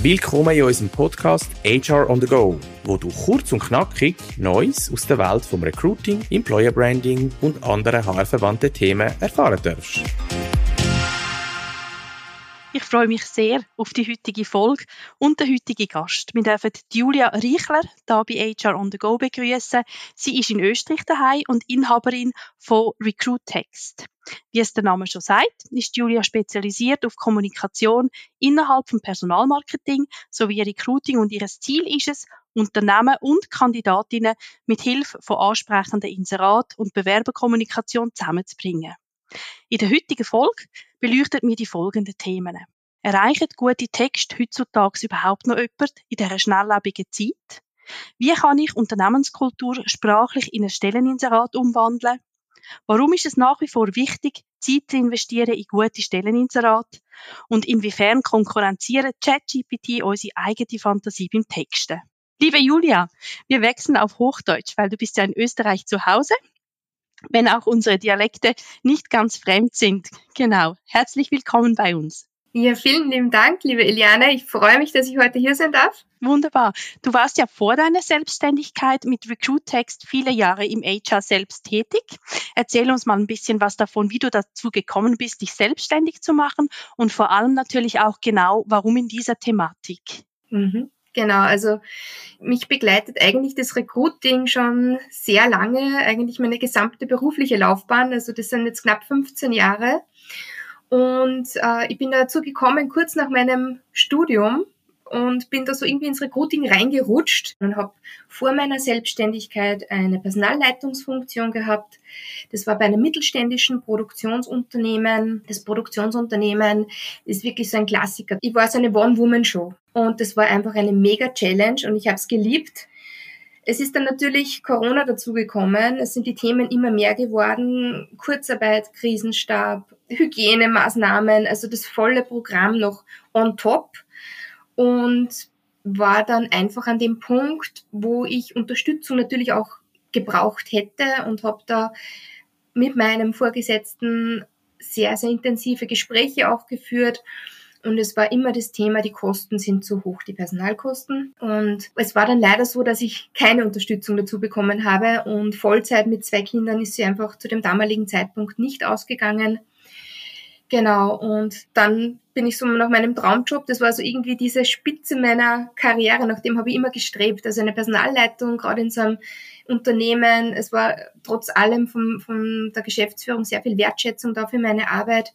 Willkommen in unserem Podcast HR on the Go, wo du kurz und knackig Neues aus der Welt vom Recruiting, Employer Branding und anderen HR-verwandten Themen erfahren darfst. Ich freue mich sehr auf die heutige Folge und den heutigen Gast. Wir dürfen Julia Reichler hier bei HR on the Go begrüßen. Sie ist in Österreich daheim und Inhaberin von Recruit Text. Wie es der Name schon sagt, ist Julia spezialisiert auf Kommunikation innerhalb vom Personalmarketing sowie Recruiting und ihr Ziel ist es, Unternehmen und Kandidatinnen mit Hilfe von ansprechenden Inserat und Bewerberkommunikation zusammenzubringen. In der heutigen Folge beleuchtet mir die folgenden Themen. Erreichen gute Texte heutzutage überhaupt noch jemand in dieser schnelllebigen Zeit? Wie kann ich Unternehmenskultur sprachlich in ein Stelleninserat umwandeln? Warum ist es nach wie vor wichtig, Zeit zu investieren in gute Stelleninserate? Und inwiefern konkurrenzieren ChatGPT unsere eigene Fantasie beim Texten? Liebe Julia, wir wechseln auf Hochdeutsch, weil du bist ja in Österreich zu Hause wenn auch unsere Dialekte nicht ganz fremd sind. Genau. Herzlich willkommen bei uns. Ja, vielen lieben Dank, liebe Eliane. Ich freue mich, dass ich heute hier sein darf. Wunderbar. Du warst ja vor deiner Selbstständigkeit mit Recruit Text viele Jahre im HR selbst tätig. Erzähl uns mal ein bisschen was davon, wie du dazu gekommen bist, dich selbstständig zu machen und vor allem natürlich auch genau, warum in dieser Thematik. Mhm. Genau, also mich begleitet eigentlich das Recruiting schon sehr lange, eigentlich meine gesamte berufliche Laufbahn. Also das sind jetzt knapp 15 Jahre. Und äh, ich bin dazu gekommen, kurz nach meinem Studium, und bin da so irgendwie ins Recruiting reingerutscht und habe vor meiner Selbstständigkeit eine Personalleitungsfunktion gehabt. Das war bei einem mittelständischen Produktionsunternehmen. Das Produktionsunternehmen ist wirklich so ein Klassiker. Ich war so eine One-Woman-Show und das war einfach eine mega Challenge und ich habe es geliebt. Es ist dann natürlich Corona dazugekommen. Es sind die Themen immer mehr geworden. Kurzarbeit, Krisenstab, Hygienemaßnahmen, also das volle Programm noch on top und war dann einfach an dem Punkt, wo ich Unterstützung natürlich auch gebraucht hätte und habe da mit meinem Vorgesetzten sehr, sehr intensive Gespräche auch geführt. Und es war immer das Thema, die Kosten sind zu hoch, die Personalkosten. Und es war dann leider so, dass ich keine Unterstützung dazu bekommen habe. Und Vollzeit mit zwei Kindern ist sie einfach zu dem damaligen Zeitpunkt nicht ausgegangen. Genau, und dann bin ich so nach meinem Traumjob, das war so irgendwie diese Spitze meiner Karriere, nach dem habe ich immer gestrebt. Also eine Personalleitung, gerade in so einem Unternehmen. Es war trotz allem von, von der Geschäftsführung sehr viel Wertschätzung da für meine Arbeit.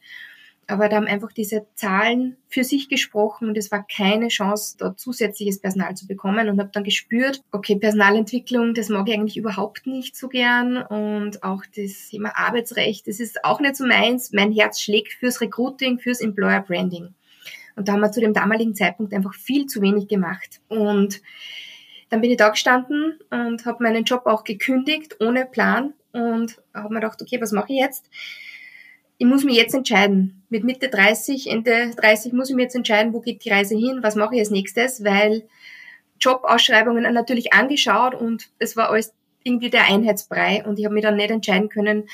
Aber da haben einfach diese Zahlen für sich gesprochen und es war keine Chance, dort zusätzliches Personal zu bekommen und habe dann gespürt, okay, Personalentwicklung, das mag ich eigentlich überhaupt nicht so gern und auch das Thema Arbeitsrecht, das ist auch nicht so meins. Mein Herz schlägt fürs Recruiting, fürs Employer Branding. Und da haben wir zu dem damaligen Zeitpunkt einfach viel zu wenig gemacht. Und dann bin ich da gestanden und habe meinen Job auch gekündigt, ohne Plan und habe mir gedacht, okay, was mache ich jetzt? Ich muss mich jetzt entscheiden. Mit Mitte 30, Ende 30 muss ich mir jetzt entscheiden, wo geht die Reise hin, was mache ich als nächstes, weil Jobausschreibungen natürlich angeschaut und es war alles irgendwie der Einheitsbrei und ich habe mir dann nicht entscheiden können,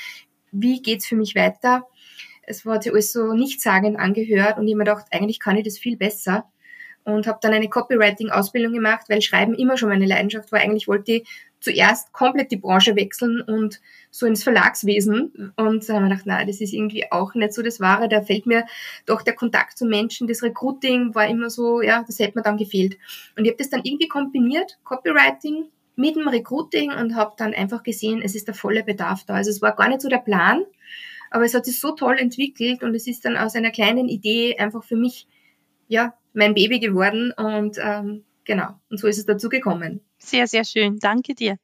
wie geht's für mich weiter. Es war alles so nichtssagend angehört und ich habe mir gedacht, eigentlich kann ich das viel besser und habe dann eine Copywriting-Ausbildung gemacht, weil Schreiben immer schon meine Leidenschaft war. Eigentlich wollte ich zuerst komplett die Branche wechseln und so ins Verlagswesen. Und da haben wir gedacht, nein, das ist irgendwie auch nicht so das Wahre. Da fällt mir doch der Kontakt zu Menschen, das Recruiting war immer so, ja, das hätte mir dann gefehlt. Und ich habe das dann irgendwie kombiniert, Copywriting mit dem Recruiting und habe dann einfach gesehen, es ist der volle Bedarf da. Also es war gar nicht so der Plan, aber es hat sich so toll entwickelt und es ist dann aus einer kleinen Idee einfach für mich, ja, mein Baby geworden und ähm, genau, und so ist es dazu gekommen. Sehr, sehr schön, danke dir.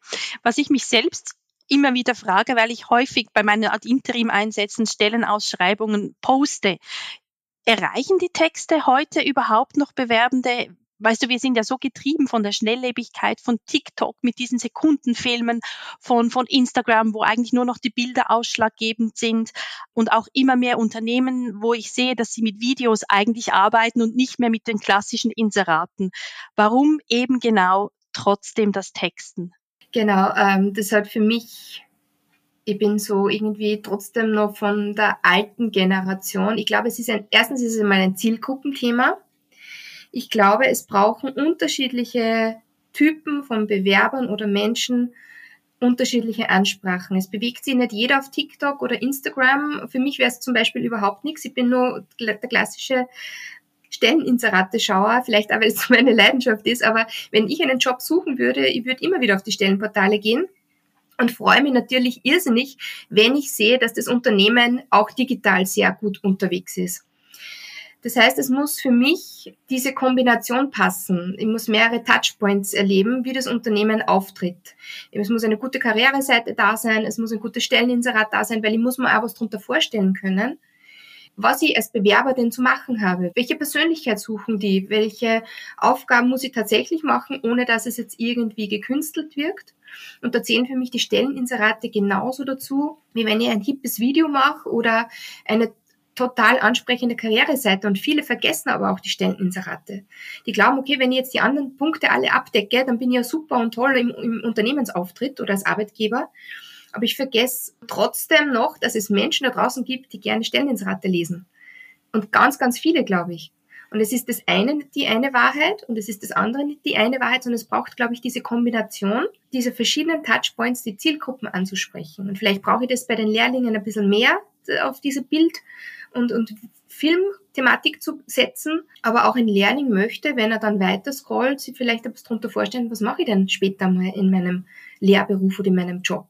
Was ich mich selbst immer wieder frage, weil ich häufig bei meinen Ad Interim-Einsätzen Stellenausschreibungen poste. Erreichen die Texte heute überhaupt noch Bewerbende? Weißt du, wir sind ja so getrieben von der Schnelllebigkeit von TikTok mit diesen Sekundenfilmen, von, von Instagram, wo eigentlich nur noch die Bilder ausschlaggebend sind und auch immer mehr Unternehmen, wo ich sehe, dass sie mit Videos eigentlich arbeiten und nicht mehr mit den klassischen Inseraten. Warum eben genau trotzdem das Texten? Genau, ähm, das hat für mich ich bin so irgendwie trotzdem noch von der alten Generation. Ich glaube, es ist ein, erstens ist es mal ein Zielgruppenthema Ich glaube, es brauchen unterschiedliche Typen von Bewerbern oder Menschen unterschiedliche Ansprachen. Es bewegt sich nicht jeder auf TikTok oder Instagram. Für mich wäre es zum Beispiel überhaupt nichts. Ich bin nur der klassische Stelleninserate-Schauer, vielleicht auch, weil es meine Leidenschaft ist, aber wenn ich einen Job suchen würde, ich würde immer wieder auf die Stellenportale gehen und freue mich natürlich irrsinnig, wenn ich sehe, dass das Unternehmen auch digital sehr gut unterwegs ist. Das heißt, es muss für mich diese Kombination passen. Ich muss mehrere Touchpoints erleben, wie das Unternehmen auftritt. Es muss eine gute Karriereseite da sein, es muss ein gutes Stelleninserat da sein, weil ich muss mir auch was darunter vorstellen können, was ich als Bewerber denn zu machen habe. Welche Persönlichkeit suchen die? Welche Aufgaben muss ich tatsächlich machen, ohne dass es jetzt irgendwie gekünstelt wirkt? Und da zählen für mich die Stelleninserate genauso dazu, wie wenn ich ein hippes Video mache oder eine total ansprechende Karriereseite und viele vergessen aber auch die Stelleninserate. Die glauben, okay, wenn ich jetzt die anderen Punkte alle abdecke, dann bin ich ja super und toll im, im Unternehmensauftritt oder als Arbeitgeber. Aber ich vergesse trotzdem noch, dass es Menschen da draußen gibt, die gerne Stelleninserate lesen. Und ganz, ganz viele, glaube ich. Und es ist das eine nicht die eine Wahrheit und es ist das andere nicht die eine Wahrheit, sondern es braucht, glaube ich, diese Kombination dieser verschiedenen Touchpoints, die Zielgruppen anzusprechen. Und vielleicht brauche ich das bei den Lehrlingen ein bisschen mehr auf diese Bild- und, und Filmthematik zu setzen, aber auch ein Lehrling möchte, wenn er dann weiter scrollt, sich vielleicht etwas darunter vorstellen, was mache ich denn später mal in meinem Lehrberuf oder in meinem Job.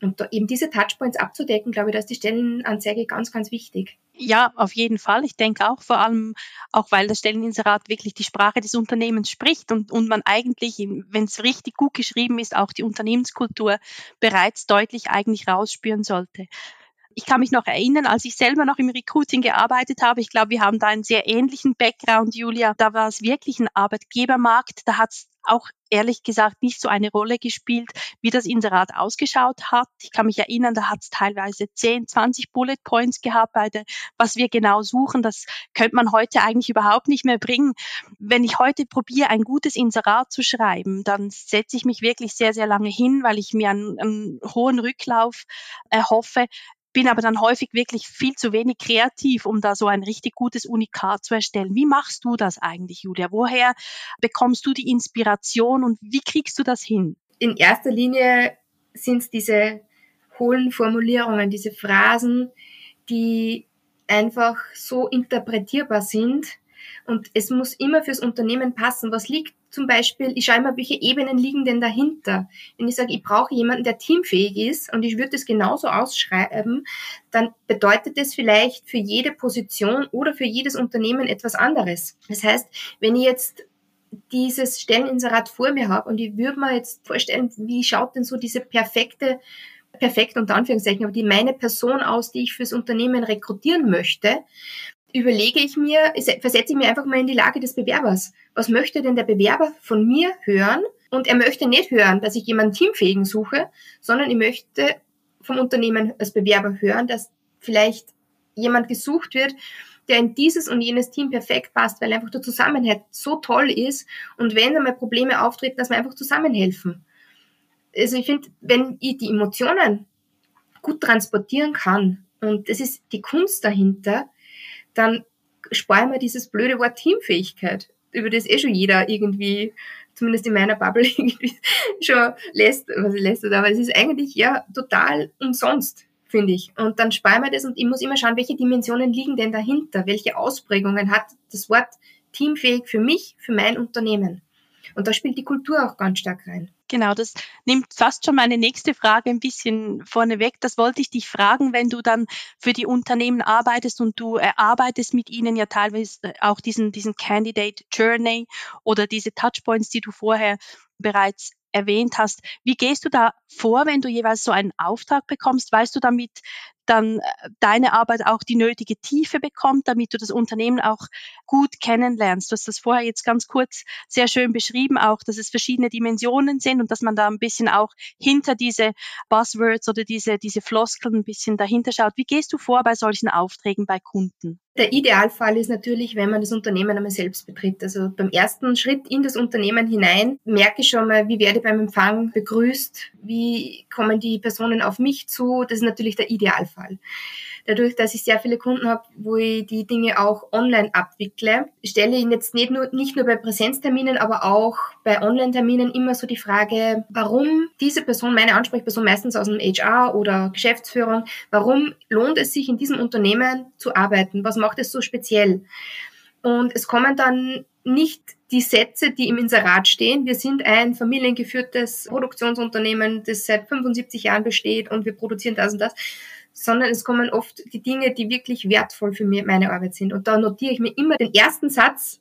Und da eben diese Touchpoints abzudecken, glaube ich, da ist die Stellenanzeige ganz, ganz wichtig. Ja, auf jeden Fall. Ich denke auch vor allem, auch weil das Stelleninserat wirklich die Sprache des Unternehmens spricht und, und man eigentlich, wenn es richtig gut geschrieben ist, auch die Unternehmenskultur bereits deutlich eigentlich rausspüren sollte. Ich kann mich noch erinnern, als ich selber noch im Recruiting gearbeitet habe, ich glaube, wir haben da einen sehr ähnlichen Background, Julia. Da war es wirklich ein Arbeitgebermarkt. Da hat es auch ehrlich gesagt nicht so eine Rolle gespielt, wie das Inserat ausgeschaut hat. Ich kann mich erinnern, da hat es teilweise 10, 20 Bullet Points gehabt bei der, was wir genau suchen. Das könnte man heute eigentlich überhaupt nicht mehr bringen. Wenn ich heute probiere, ein gutes Inserat zu schreiben, dann setze ich mich wirklich sehr, sehr lange hin, weil ich mir einen, einen hohen Rücklauf erhoffe bin aber dann häufig wirklich viel zu wenig kreativ, um da so ein richtig gutes Unikat zu erstellen. Wie machst du das eigentlich, Julia? Woher bekommst du die Inspiration und wie kriegst du das hin? In erster Linie sind es diese hohlen Formulierungen, diese Phrasen, die einfach so interpretierbar sind. Und es muss immer fürs Unternehmen passen. Was liegt zum Beispiel, ich schaue immer, welche Ebenen liegen denn dahinter. Wenn ich sage, ich brauche jemanden, der teamfähig ist und ich würde das genauso ausschreiben, dann bedeutet das vielleicht für jede Position oder für jedes Unternehmen etwas anderes. Das heißt, wenn ich jetzt dieses Stelleninserat vor mir habe und ich würde mir jetzt vorstellen, wie schaut denn so diese perfekte perfekt unter Anführungszeichen, aber die meine Person aus, die ich fürs Unternehmen rekrutieren möchte, überlege ich mir, versetze ich mir einfach mal in die Lage des Bewerbers. Was möchte denn der Bewerber von mir hören? Und er möchte nicht hören, dass ich jemanden Teamfähigen suche, sondern ich möchte vom Unternehmen als Bewerber hören, dass vielleicht jemand gesucht wird, der in dieses und jenes Team perfekt passt, weil einfach der Zusammenhalt so toll ist und wenn einmal Probleme auftreten, dass wir einfach zusammenhelfen. Also ich finde, wenn ich die Emotionen gut transportieren kann und das ist die Kunst dahinter, dann sparen wir dieses blöde Wort Teamfähigkeit, über das eh schon jeder irgendwie, zumindest in meiner Bubble, irgendwie schon lässt, was lässt, aber es ist eigentlich ja total umsonst, finde ich. Und dann sparen wir das und ich muss immer schauen, welche Dimensionen liegen denn dahinter, welche Ausprägungen hat das Wort teamfähig für mich, für mein Unternehmen. Und da spielt die Kultur auch ganz stark rein. Genau, das nimmt fast schon meine nächste Frage ein bisschen vorneweg. Das wollte ich dich fragen, wenn du dann für die Unternehmen arbeitest und du erarbeitest mit ihnen ja teilweise auch diesen, diesen Candidate Journey oder diese Touchpoints, die du vorher bereits erwähnt hast. Wie gehst du da vor, wenn du jeweils so einen Auftrag bekommst? Weißt du damit, dann äh, deine Arbeit auch die nötige Tiefe bekommt, damit du das Unternehmen auch gut kennenlernst. Du hast das vorher jetzt ganz kurz sehr schön beschrieben, auch, dass es verschiedene Dimensionen sind und dass man da ein bisschen auch hinter diese Buzzwords oder diese, diese Floskeln ein bisschen dahinter schaut. Wie gehst du vor bei solchen Aufträgen bei Kunden? Der Idealfall ist natürlich, wenn man das Unternehmen einmal selbst betritt. Also beim ersten Schritt in das Unternehmen hinein merke ich schon mal, wie werde ich beim Empfang begrüßt, wie kommen die Personen auf mich zu. Das ist natürlich der Idealfall. Fall. Dadurch, dass ich sehr viele Kunden habe, wo ich die Dinge auch online abwickle, stelle ich jetzt nicht nur, nicht nur bei Präsenzterminen, aber auch bei Online-Terminen immer so die Frage, warum diese Person, meine Ansprechperson meistens aus dem HR oder Geschäftsführung, warum lohnt es sich in diesem Unternehmen zu arbeiten? Was macht es so speziell? Und es kommen dann nicht die Sätze, die im Inserat stehen. Wir sind ein familiengeführtes Produktionsunternehmen, das seit 75 Jahren besteht und wir produzieren das und das, sondern es kommen oft die Dinge, die wirklich wertvoll für mich, meine Arbeit sind. Und da notiere ich mir immer den ersten Satz,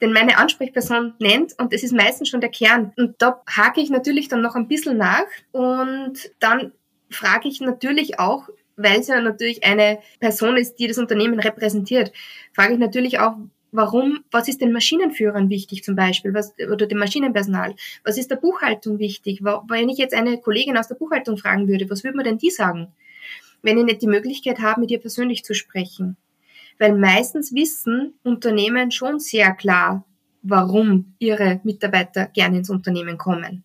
den meine Ansprechperson nennt und das ist meistens schon der Kern. Und da hake ich natürlich dann noch ein bisschen nach und dann frage ich natürlich auch, weil es ja natürlich eine Person ist, die das Unternehmen repräsentiert, frage ich natürlich auch, warum, was ist den Maschinenführern wichtig zum Beispiel, was, oder dem Maschinenpersonal? Was ist der Buchhaltung wichtig? Wenn ich jetzt eine Kollegin aus der Buchhaltung fragen würde, was würde man denn die sagen? Wenn ich nicht die Möglichkeit habe, mit ihr persönlich zu sprechen. Weil meistens wissen Unternehmen schon sehr klar, warum ihre Mitarbeiter gerne ins Unternehmen kommen.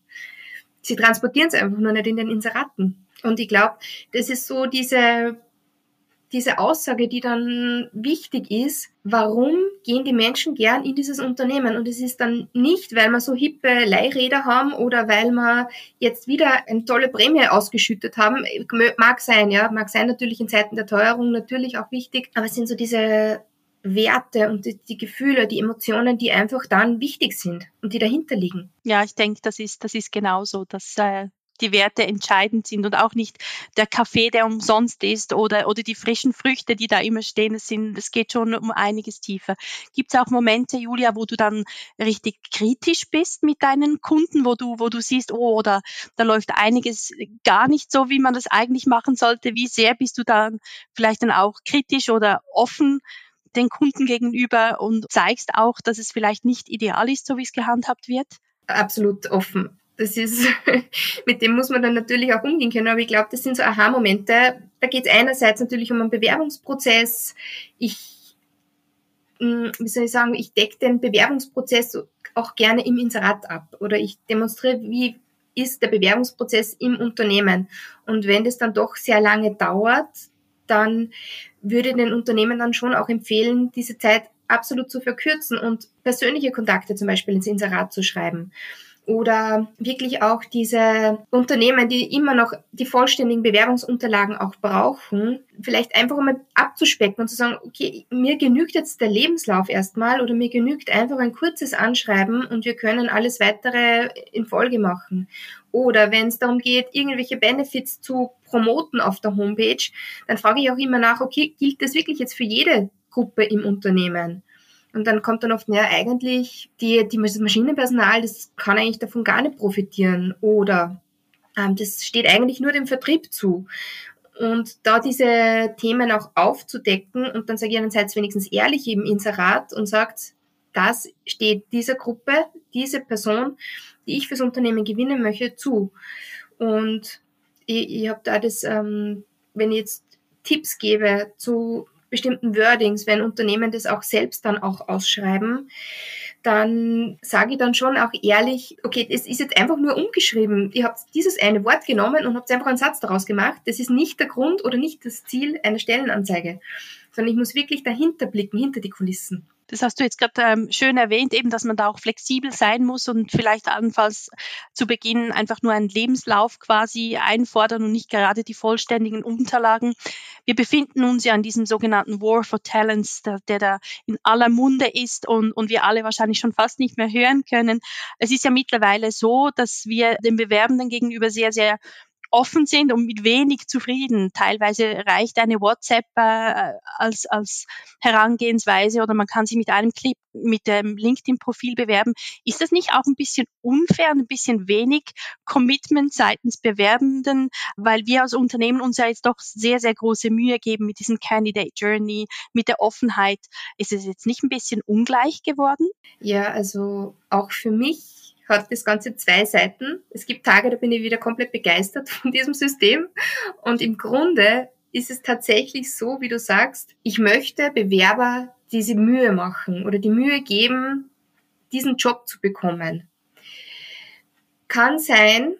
Sie transportieren es einfach nur nicht in den Inseraten. Und ich glaube, das ist so diese diese Aussage, die dann wichtig ist, warum gehen die Menschen gern in dieses Unternehmen? Und es ist dann nicht, weil wir so hippe Leihräder haben oder weil wir jetzt wieder eine tolle Prämie ausgeschüttet haben. Mag sein, ja, mag sein natürlich in Zeiten der Teuerung natürlich auch wichtig, aber es sind so diese Werte und die, die, Gefühle, die Emotionen, die einfach dann wichtig sind und die dahinter liegen. Ja, ich denke, das ist, das ist genauso. Das äh, die Werte entscheidend sind und auch nicht der Kaffee, der umsonst ist oder, oder die frischen Früchte, die da immer stehen. Es, sind, es geht schon um einiges tiefer. Gibt es auch Momente, Julia, wo du dann richtig kritisch bist mit deinen Kunden, wo du, wo du siehst, oh, oder da läuft einiges gar nicht so, wie man das eigentlich machen sollte? Wie sehr bist du dann vielleicht dann auch kritisch oder offen den Kunden gegenüber und zeigst auch, dass es vielleicht nicht ideal ist, so wie es gehandhabt wird? Absolut offen das ist, mit dem muss man dann natürlich auch umgehen können. Aber ich glaube, das sind so Aha-Momente. Da geht es einerseits natürlich um einen Bewerbungsprozess. Ich, hm, wie soll ich sagen, ich decke den Bewerbungsprozess auch gerne im Inserat ab oder ich demonstriere, wie ist der Bewerbungsprozess im Unternehmen. Und wenn das dann doch sehr lange dauert, dann würde den Unternehmen dann schon auch empfehlen, diese Zeit absolut zu verkürzen und persönliche Kontakte zum Beispiel ins Inserat zu schreiben oder wirklich auch diese Unternehmen, die immer noch die vollständigen Bewerbungsunterlagen auch brauchen, vielleicht einfach mal abzuspecken und zu sagen, okay, mir genügt jetzt der Lebenslauf erstmal oder mir genügt einfach ein kurzes Anschreiben und wir können alles weitere in Folge machen. Oder wenn es darum geht, irgendwelche Benefits zu promoten auf der Homepage, dann frage ich auch immer nach, okay, gilt das wirklich jetzt für jede Gruppe im Unternehmen? Und dann kommt dann oft, naja, eigentlich, die, die, das Maschinenpersonal, das kann eigentlich davon gar nicht profitieren. Oder ähm, das steht eigentlich nur dem Vertrieb zu. Und da diese Themen auch aufzudecken und dann sage ich ihnen, seid wenigstens ehrlich im Inserat und sagt, das steht dieser Gruppe, diese Person, die ich fürs Unternehmen gewinnen möchte, zu. Und ich, ich habe da das, ähm, wenn ich jetzt Tipps gebe zu bestimmten Wordings, wenn Unternehmen das auch selbst dann auch ausschreiben, dann sage ich dann schon auch ehrlich, okay, es ist jetzt einfach nur umgeschrieben. Ihr habt dieses eine Wort genommen und habt einfach einen Satz daraus gemacht. Das ist nicht der Grund oder nicht das Ziel einer Stellenanzeige, sondern ich muss wirklich dahinter blicken, hinter die Kulissen. Das hast du jetzt gerade ähm, schön erwähnt, eben, dass man da auch flexibel sein muss und vielleicht anfangs zu Beginn einfach nur einen Lebenslauf quasi einfordern und nicht gerade die vollständigen Unterlagen. Wir befinden uns ja in diesem sogenannten War for Talents, der, der da in aller Munde ist und, und wir alle wahrscheinlich schon fast nicht mehr hören können. Es ist ja mittlerweile so, dass wir den Bewerbenden gegenüber sehr, sehr offen sind und mit wenig zufrieden. Teilweise reicht eine WhatsApp äh, als, als Herangehensweise oder man kann sich mit einem Clip mit dem LinkedIn-Profil bewerben. Ist das nicht auch ein bisschen unfair und ein bisschen wenig Commitment seitens Bewerbenden, weil wir als Unternehmen uns ja jetzt doch sehr, sehr große Mühe geben mit diesem Candidate Journey, mit der Offenheit. Ist es jetzt nicht ein bisschen ungleich geworden? Ja, also auch für mich hat das Ganze zwei Seiten. Es gibt Tage, da bin ich wieder komplett begeistert von diesem System. Und im Grunde ist es tatsächlich so, wie du sagst, ich möchte Bewerber diese Mühe machen oder die Mühe geben, diesen Job zu bekommen. Kann sein,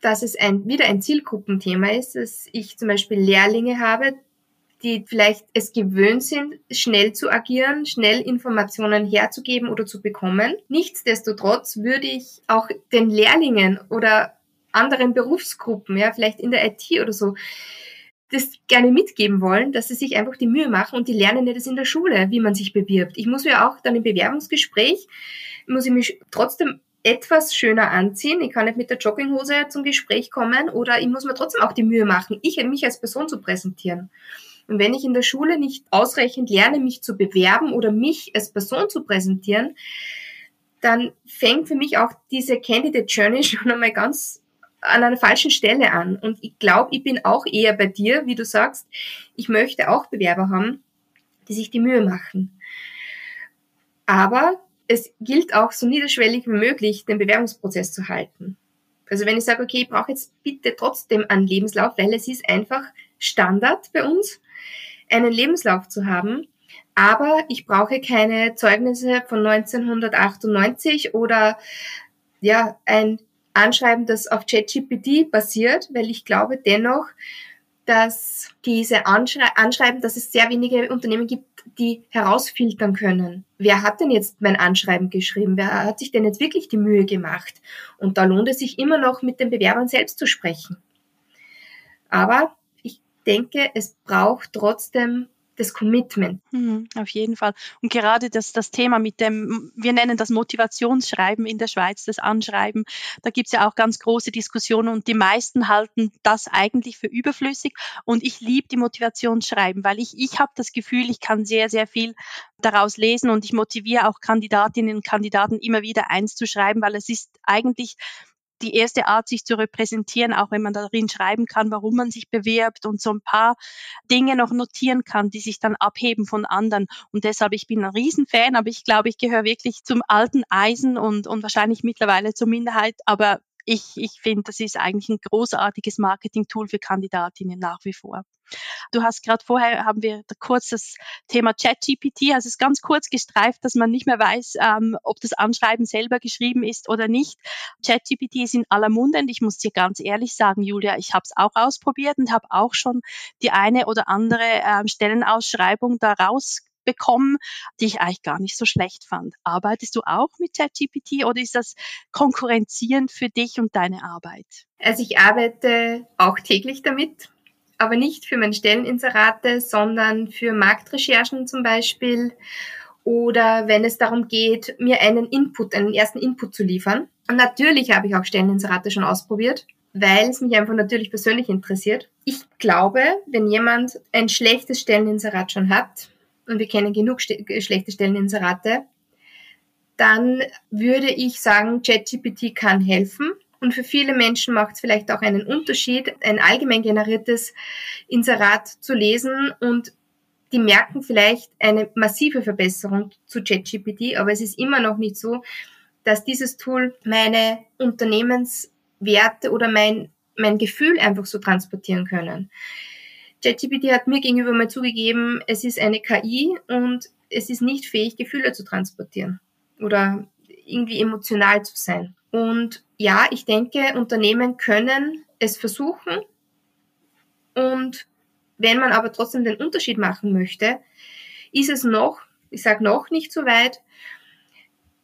dass es ein, wieder ein Zielgruppenthema ist, dass ich zum Beispiel Lehrlinge habe, die vielleicht es gewöhnt sind, schnell zu agieren, schnell Informationen herzugeben oder zu bekommen. Nichtsdestotrotz würde ich auch den Lehrlingen oder anderen Berufsgruppen, ja, vielleicht in der IT oder so, das gerne mitgeben wollen, dass sie sich einfach die Mühe machen und die lernen ja das in der Schule, wie man sich bewirbt. Ich muss ja auch dann im Bewerbungsgespräch, muss ich mich trotzdem etwas schöner anziehen. Ich kann nicht mit der Jogginghose zum Gespräch kommen oder ich muss mir trotzdem auch die Mühe machen, ich mich als Person zu präsentieren. Und wenn ich in der Schule nicht ausreichend lerne, mich zu bewerben oder mich als Person zu präsentieren, dann fängt für mich auch diese Candidate Journey schon einmal ganz an einer falschen Stelle an. Und ich glaube, ich bin auch eher bei dir, wie du sagst, ich möchte auch Bewerber haben, die sich die Mühe machen. Aber es gilt auch so niederschwellig wie möglich, den Bewerbungsprozess zu halten. Also wenn ich sage, okay, ich brauche jetzt bitte trotzdem einen Lebenslauf, weil es ist einfach Standard bei uns, einen Lebenslauf zu haben, aber ich brauche keine Zeugnisse von 1998 oder ja, ein Anschreiben, das auf ChatGPT basiert, weil ich glaube dennoch, dass diese Anschrei Anschreiben, dass es sehr wenige Unternehmen gibt, die herausfiltern können. Wer hat denn jetzt mein Anschreiben geschrieben? Wer hat sich denn jetzt wirklich die Mühe gemacht? Und da lohnt es sich immer noch, mit den Bewerbern selbst zu sprechen. Aber denke, es braucht trotzdem das Commitment. Mhm, auf jeden Fall. Und gerade das, das Thema mit dem, wir nennen das Motivationsschreiben in der Schweiz, das Anschreiben, da gibt es ja auch ganz große Diskussionen und die meisten halten das eigentlich für überflüssig. Und ich liebe die Motivationsschreiben, weil ich, ich habe das Gefühl, ich kann sehr, sehr viel daraus lesen und ich motiviere auch Kandidatinnen und Kandidaten immer wieder eins zu schreiben, weil es ist eigentlich die erste Art, sich zu repräsentieren, auch wenn man darin schreiben kann, warum man sich bewirbt und so ein paar Dinge noch notieren kann, die sich dann abheben von anderen. Und deshalb, ich bin ein Riesenfan, aber ich glaube, ich gehöre wirklich zum alten Eisen und, und wahrscheinlich mittlerweile zur Minderheit. Aber ich, ich finde, das ist eigentlich ein großartiges Marketing-Tool für Kandidatinnen nach wie vor. Du hast gerade vorher, haben wir kurz das Thema ChatGPT, also es ist ganz kurz gestreift, dass man nicht mehr weiß, ähm, ob das Anschreiben selber geschrieben ist oder nicht. ChatGPT ist in aller Munde und ich muss dir ganz ehrlich sagen, Julia, ich habe es auch ausprobiert und habe auch schon die eine oder andere ähm, Stellenausschreibung daraus bekommen, die ich eigentlich gar nicht so schlecht fand. Arbeitest du auch mit ChatGPT oder ist das konkurrenzierend für dich und deine Arbeit? Also ich arbeite auch täglich damit, aber nicht für meine Stelleninserate, sondern für Marktrecherchen zum Beispiel oder wenn es darum geht, mir einen Input, einen ersten Input zu liefern. Und natürlich habe ich auch Stelleninserate schon ausprobiert, weil es mich einfach natürlich persönlich interessiert. Ich glaube, wenn jemand ein schlechtes Stelleninserat schon hat, und wir kennen genug schlechte Stelleninserate, dann würde ich sagen, ChatGPT kann helfen. Und für viele Menschen macht es vielleicht auch einen Unterschied, ein allgemein generiertes Inserat zu lesen und die merken vielleicht eine massive Verbesserung zu ChatGPT, aber es ist immer noch nicht so, dass dieses Tool meine Unternehmenswerte oder mein, mein Gefühl einfach so transportieren können. ChatGPT hat mir gegenüber mal zugegeben, es ist eine KI und es ist nicht fähig, Gefühle zu transportieren oder irgendwie emotional zu sein. Und ja, ich denke, Unternehmen können es versuchen. Und wenn man aber trotzdem den Unterschied machen möchte, ist es noch, ich sage noch nicht so weit,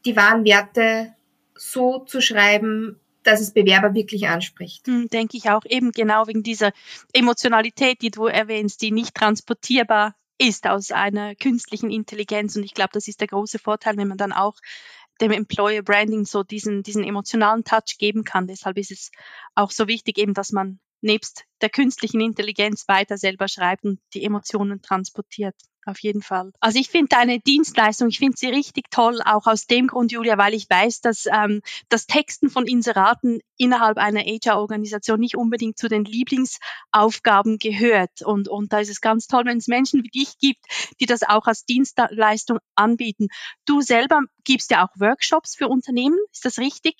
die wahren Werte so zu schreiben, dass es Bewerber wirklich anspricht. Hm, denke ich auch eben genau wegen dieser Emotionalität, die du erwähnst, die nicht transportierbar ist aus einer künstlichen Intelligenz. Und ich glaube, das ist der große Vorteil, wenn man dann auch dem Employer Branding so diesen, diesen emotionalen Touch geben kann. Deshalb ist es auch so wichtig eben, dass man nebst der künstlichen Intelligenz weiter selber schreibt und die Emotionen transportiert auf jeden Fall. Also ich finde deine Dienstleistung, ich finde sie richtig toll, auch aus dem Grund, Julia, weil ich weiß, dass ähm, das Texten von Inseraten innerhalb einer HR-Organisation nicht unbedingt zu den Lieblingsaufgaben gehört. Und, und da ist es ganz toll, wenn es Menschen wie dich gibt, die das auch als Dienstleistung anbieten. Du selber gibst ja auch Workshops für Unternehmen, ist das richtig?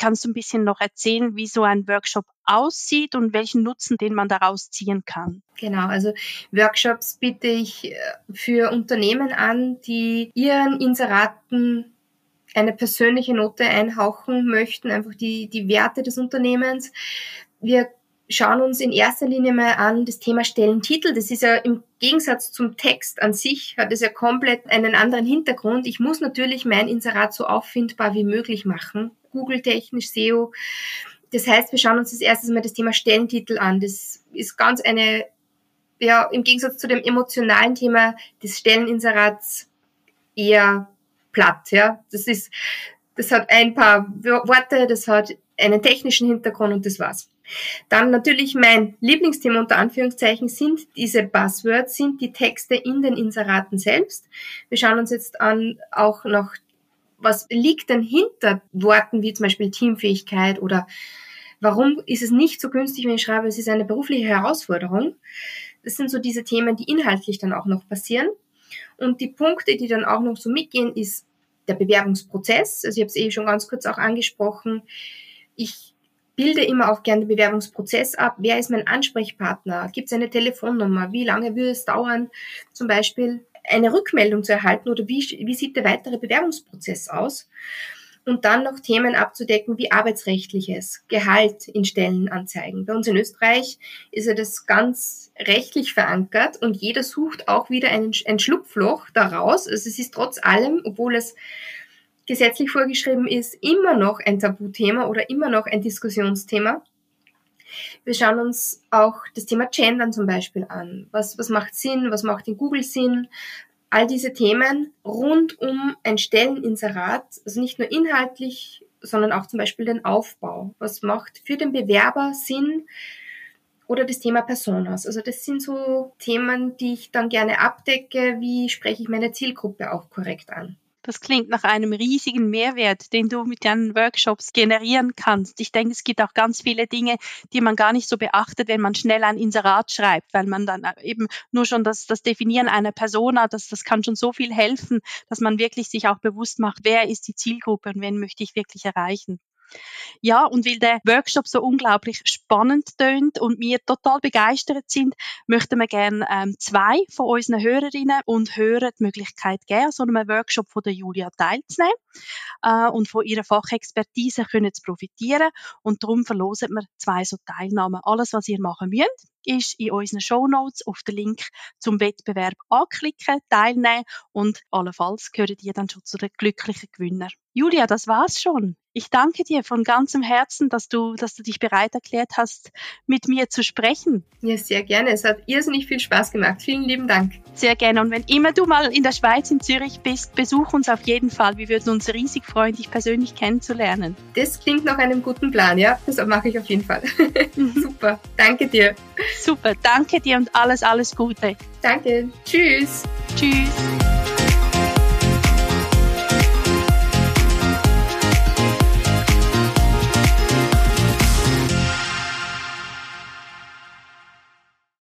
Kannst du ein bisschen noch erzählen, wie so ein Workshop aussieht und welchen Nutzen, den man daraus ziehen kann? Genau, also Workshops biete ich äh, für Unternehmen an, die ihren Inseraten eine persönliche Note einhauchen möchten, einfach die, die Werte des Unternehmens. Wir schauen uns in erster Linie mal an das Thema Stellentitel. Das ist ja im Gegensatz zum Text an sich, hat es ja komplett einen anderen Hintergrund. Ich muss natürlich mein Inserat so auffindbar wie möglich machen. Google-technisch, SEO. Das heißt, wir schauen uns das erste Mal das Thema Stellentitel an. Das ist ganz eine, ja, im Gegensatz zu dem emotionalen Thema des Stelleninserats eher platt, ja. Das ist, das hat ein paar Worte, das hat einen technischen Hintergrund und das war's. Dann natürlich mein Lieblingsthema unter Anführungszeichen sind diese Buzzwords, sind die Texte in den Inseraten selbst. Wir schauen uns jetzt an auch noch, was liegt denn hinter Worten wie zum Beispiel Teamfähigkeit oder warum ist es nicht so günstig, wenn ich schreibe, es ist eine berufliche Herausforderung. Das sind so diese Themen, die inhaltlich dann auch noch passieren. Und die Punkte, die dann auch noch so mitgehen, ist der Bewerbungsprozess. Also ich habe es eh schon ganz kurz auch angesprochen. Ich bilde immer auch gerne den Bewerbungsprozess ab. Wer ist mein Ansprechpartner? Gibt es eine Telefonnummer? Wie lange würde es dauern, zum Beispiel eine Rückmeldung zu erhalten oder wie, wie sieht der weitere Bewerbungsprozess aus? Und dann noch Themen abzudecken wie arbeitsrechtliches, Gehalt in Stellenanzeigen. Bei uns in Österreich ist ja das ganz rechtlich verankert und jeder sucht auch wieder ein, ein Schlupfloch daraus. Also es ist trotz allem, obwohl es gesetzlich vorgeschrieben ist, immer noch ein Tabuthema oder immer noch ein Diskussionsthema. Wir schauen uns auch das Thema Gendern zum Beispiel an. Was, was macht Sinn? Was macht in Google Sinn? All diese Themen rund um ein Stelleninserat, also nicht nur inhaltlich, sondern auch zum Beispiel den Aufbau. Was macht für den Bewerber Sinn? Oder das Thema Personas. Also das sind so Themen, die ich dann gerne abdecke. Wie spreche ich meine Zielgruppe auch korrekt an? Das klingt nach einem riesigen Mehrwert, den du mit deinen Workshops generieren kannst. Ich denke, es gibt auch ganz viele Dinge, die man gar nicht so beachtet, wenn man schnell ein Inserat schreibt, weil man dann eben nur schon das, das Definieren einer Persona, das, das kann schon so viel helfen, dass man wirklich sich auch bewusst macht, wer ist die Zielgruppe und wen möchte ich wirklich erreichen. Ja, und weil der Workshop so unglaublich spannend tönt und wir total begeistert sind, möchten wir gerne ähm, zwei von unseren Hörerinnen und Hörern die Möglichkeit geben, so einem Workshop von der Julia teilzunehmen äh, und von ihrer Fachexpertise können zu profitieren. Und darum verlosen wir zwei so Teilnahmen. Alles, was ihr machen müsst, ist in unseren Show Notes auf den Link zum Wettbewerb anklicken, teilnehmen und allenfalls gehören die dann schon zu den glücklichen Gewinner. Julia, das war's schon. Ich danke dir von ganzem Herzen, dass du, dass du dich bereit erklärt hast, mit mir zu sprechen. Ja, sehr gerne. Es hat irrsinnig viel Spaß gemacht. Vielen lieben Dank. Sehr gerne. Und wenn immer du mal in der Schweiz, in Zürich bist, besuch uns auf jeden Fall. Wir würden uns riesig freuen, dich persönlich kennenzulernen. Das klingt nach einem guten Plan, ja. Das mache ich auf jeden Fall. Mhm. Super. Danke dir. Super. Danke dir und alles, alles Gute. Danke. Tschüss. Tschüss.